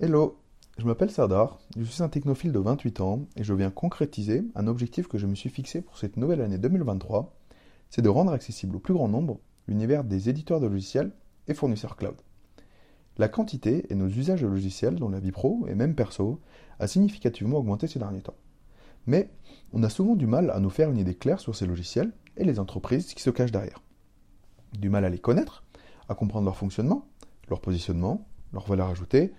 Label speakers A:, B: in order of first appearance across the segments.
A: Hello, je m'appelle Sardar, je suis un technophile de 28 ans et je viens concrétiser un objectif que je me suis fixé pour cette nouvelle année 2023, c'est de rendre accessible au plus grand nombre l'univers des éditeurs de logiciels et fournisseurs cloud. La quantité et nos usages de logiciels dans la vie pro et même perso a significativement augmenté ces derniers temps. Mais on a souvent du mal à nous faire une idée claire sur ces logiciels et les entreprises qui se cachent derrière. Du mal à les connaître, à comprendre leur fonctionnement, leur positionnement, leur valeur ajoutée,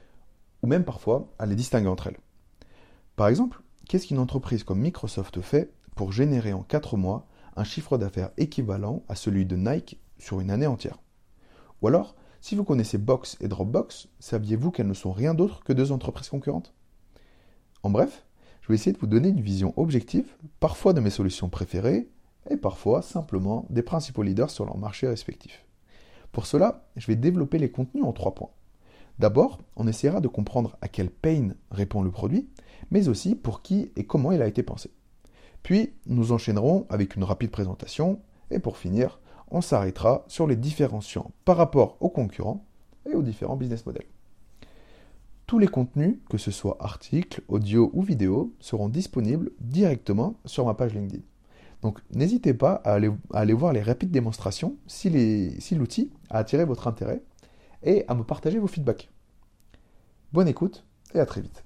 A: ou même parfois à les distinguer entre elles. Par exemple, qu'est-ce qu'une entreprise comme Microsoft fait pour générer en 4 mois un chiffre d'affaires équivalent à celui de Nike sur une année entière? Ou alors, si vous connaissez Box et Dropbox, saviez-vous qu'elles ne sont rien d'autre que deux entreprises concurrentes? En bref, je vais essayer de vous donner une vision objective, parfois de mes solutions préférées, et parfois simplement des principaux leaders sur leur marché respectif. Pour cela, je vais développer les contenus en trois points. D'abord, on essaiera de comprendre à quel pain répond le produit, mais aussi pour qui et comment il a été pensé. Puis, nous enchaînerons avec une rapide présentation, et pour finir, on s'arrêtera sur les différenciants par rapport aux concurrents et aux différents business models. Tous les contenus, que ce soit articles, audio ou vidéo, seront disponibles directement sur ma page LinkedIn. Donc n'hésitez pas à aller, voir les rapides démonstrations si l'outil a attiré votre intérêt et à me partager vos feedbacks. Bonne écoute et à très vite.